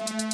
Can I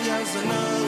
kisansa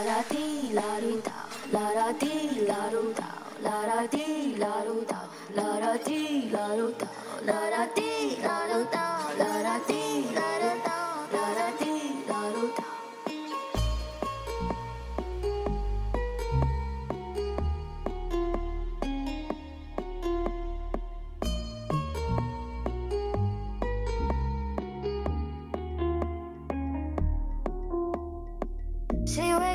la da da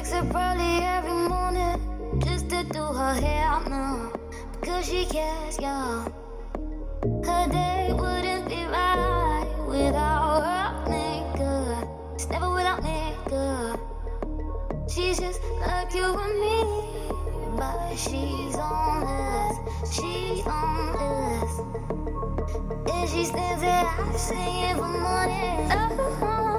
wakes up early every morning just to do her hair now because she cares, y'all. Her day wouldn't be right without her makeup. It's never without makeup. She's just like you and me, but she's on us. She's on us. And she stands there, I'm singing for morning. Oh.